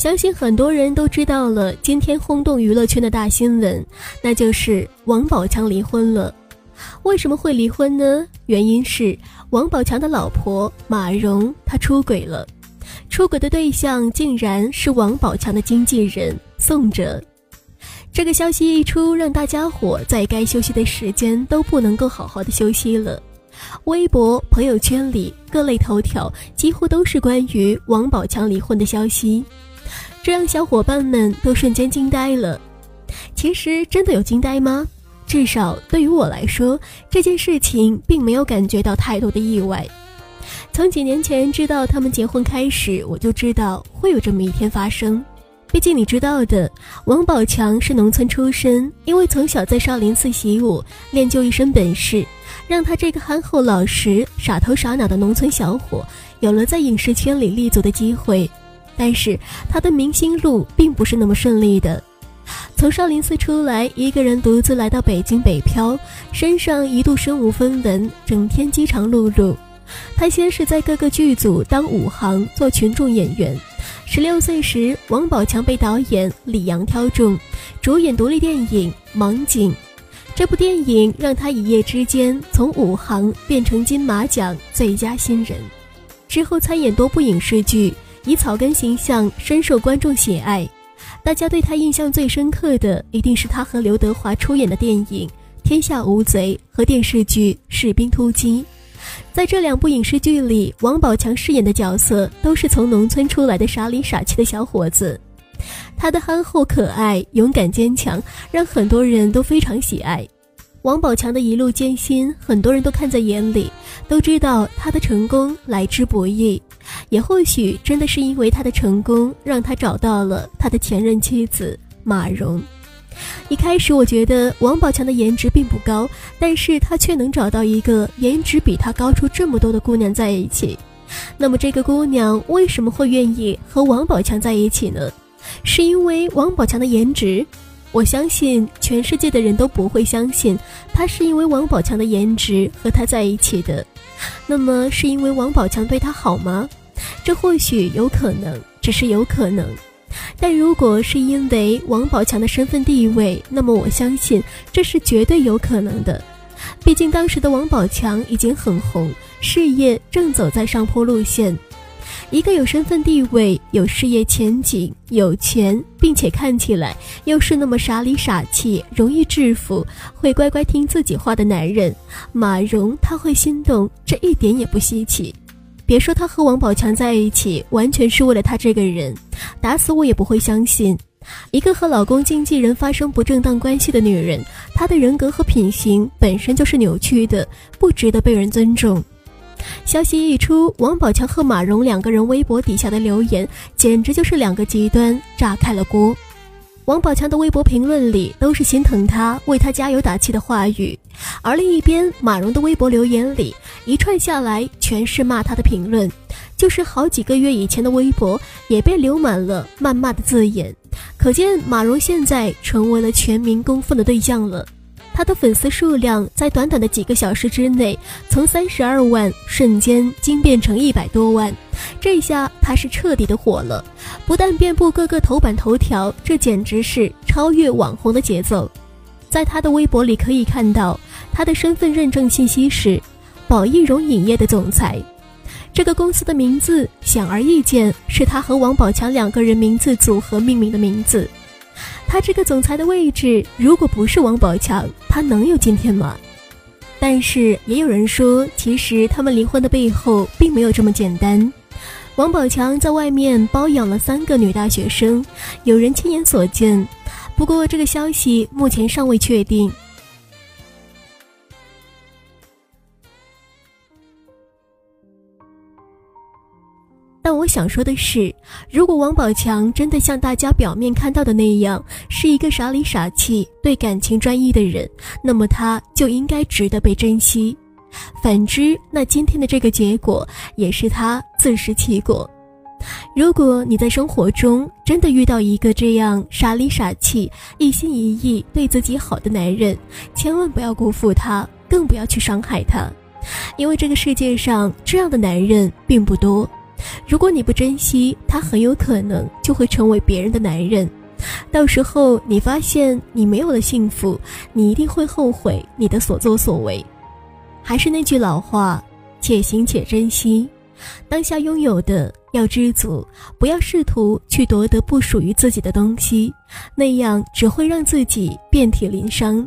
相信很多人都知道了今天轰动娱乐圈的大新闻，那就是王宝强离婚了。为什么会离婚呢？原因是王宝强的老婆马蓉她出轨了，出轨的对象竟然是王宝强的经纪人宋哲。这个消息一出，让大家伙在该休息的时间都不能够好好的休息了。微博、朋友圈里各类头条几乎都是关于王宝强离婚的消息。这让小伙伴们都瞬间惊呆了。其实真的有惊呆吗？至少对于我来说，这件事情并没有感觉到太多的意外。从几年前知道他们结婚开始，我就知道会有这么一天发生。毕竟你知道的，王宝强是农村出身，因为从小在少林寺习武，练就一身本事，让他这个憨厚老实、傻头傻脑的农村小伙，有了在影视圈里立足的机会。但是他的明星路并不是那么顺利的。从少林寺出来，一个人独自来到北京北漂，身上一度身无分文，整天饥肠辘辘。他先是在各个剧组当武行，做群众演员。十六岁时，王宝强被导演李阳挑中，主演独立电影《盲井》。这部电影让他一夜之间从武行变成金马奖最佳新人。之后参演多部影视剧。以草根形象深受观众喜爱，大家对他印象最深刻的一定是他和刘德华出演的电影《天下无贼》和电视剧《士兵突击》。在这两部影视剧里，王宝强饰演的角色都是从农村出来的傻里傻气的小伙子，他的憨厚可爱、勇敢坚强，让很多人都非常喜爱。王宝强的一路艰辛，很多人都看在眼里，都知道他的成功来之不易。也或许真的是因为他的成功，让他找到了他的前任妻子马蓉。一开始我觉得王宝强的颜值并不高，但是他却能找到一个颜值比他高出这么多的姑娘在一起。那么这个姑娘为什么会愿意和王宝强在一起呢？是因为王宝强的颜值？我相信全世界的人都不会相信他是因为王宝强的颜值和他在一起的。那么是因为王宝强对他好吗？这或许有可能，只是有可能。但如果是因为王宝强的身份地位，那么我相信这是绝对有可能的。毕竟当时的王宝强已经很红，事业正走在上坡路线。一个有身份地位、有事业前景、有钱，并且看起来又是那么傻里傻气、容易制服、会乖乖听自己话的男人，马蓉他会心动，这一点也不稀奇。别说他和王宝强在一起完全是为了他这个人，打死我也不会相信，一个和老公经纪人发生不正当关系的女人，她的人格和品行本身就是扭曲的，不值得被人尊重。消息一出，王宝强和马蓉两个人微博底下的留言简直就是两个极端，炸开了锅。王宝强的微博评论里都是心疼他、为他加油打气的话语，而另一边马蓉的微博留言里一串下来全是骂他的评论，就是好几个月以前的微博也被留满了谩骂的字眼，可见马蓉现在成为了全民公愤的对象了。他的粉丝数量在短短的几个小时之内，从三十二万瞬间惊变成一百多万，这下他是彻底的火了，不但遍布各个头版头条，这简直是超越网红的节奏。在他的微博里可以看到，他的身份认证信息是宝益荣影业的总裁，这个公司的名字显而易见是他和王宝强两个人名字组合命名的名字。他这个总裁的位置，如果不是王宝强，他能有今天吗？但是也有人说，其实他们离婚的背后并没有这么简单。王宝强在外面包养了三个女大学生，有人亲眼所见。不过这个消息目前尚未确定。想说的是，如果王宝强真的像大家表面看到的那样，是一个傻里傻气、对感情专一的人，那么他就应该值得被珍惜。反之，那今天的这个结果也是他自食其果。如果你在生活中真的遇到一个这样傻里傻气、一心一意对自己好的男人，千万不要辜负他，更不要去伤害他，因为这个世界上这样的男人并不多。如果你不珍惜，他很有可能就会成为别人的男人。到时候你发现你没有了幸福，你一定会后悔你的所作所为。还是那句老话，且行且珍惜，当下拥有的要知足，不要试图去夺得不属于自己的东西，那样只会让自己遍体鳞伤。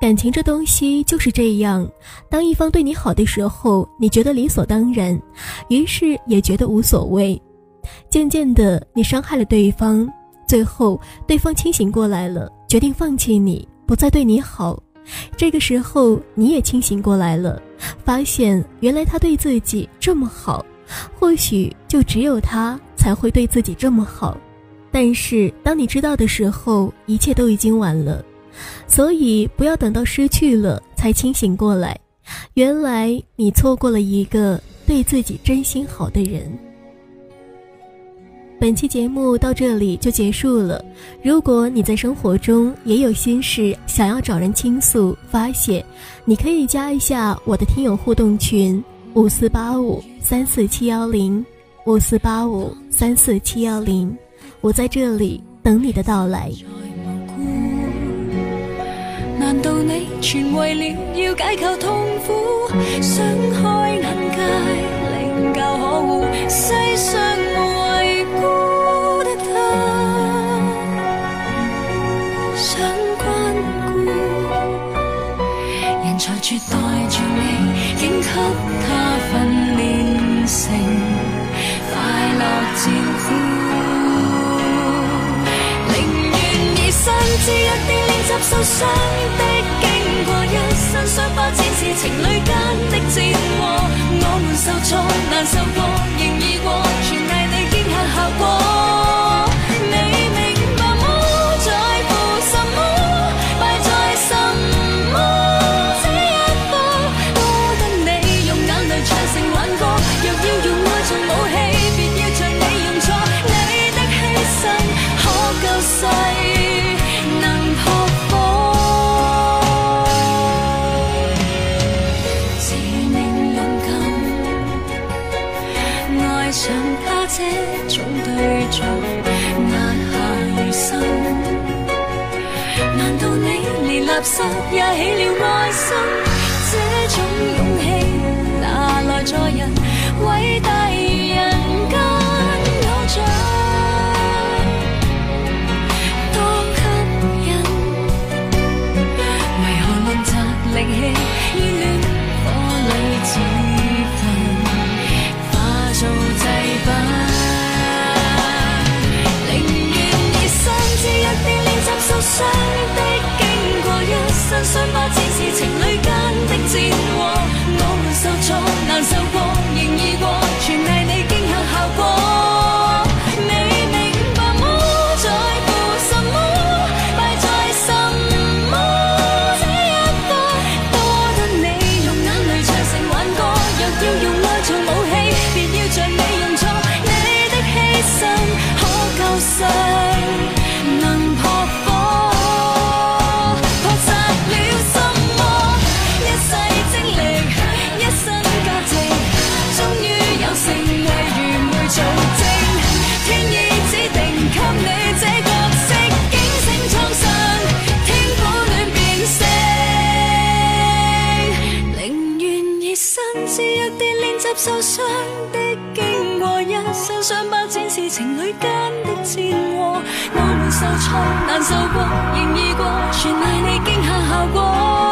感情这东西就是这样，当一方对你好的时候，你觉得理所当然，于是也觉得无所谓。渐渐的，你伤害了对方，最后对方清醒过来了，决定放弃你，不再对你好。这个时候，你也清醒过来了，发现原来他对自己这么好，或许就只有他才会对自己这么好。但是当你知道的时候，一切都已经晚了。所以，不要等到失去了才清醒过来，原来你错过了一个对自己真心好的人。本期节目到这里就结束了。如果你在生活中也有心事想要找人倾诉发泄，你可以加一下我的听友互动群五四八五三四七幺零五四八五三四七幺零，我在这里等你的到来。难道你全为了要解救痛苦，想开眼界，领教可恶，世上无遗孤的他，想关顾，人才绝待着你，竟给他训练成快乐战俘，甚至一啲练习受伤的经过，一身伤疤展示。情侣间的战祸，我们受挫难受过，仍易过，全赖你惊吓效果。也起了爱心，这种勇气拿来助人，伟大人。受伤的经过，一身伤疤展示情侣间的战祸。我们受挫难受过，仍易过，全赖你惊吓效果。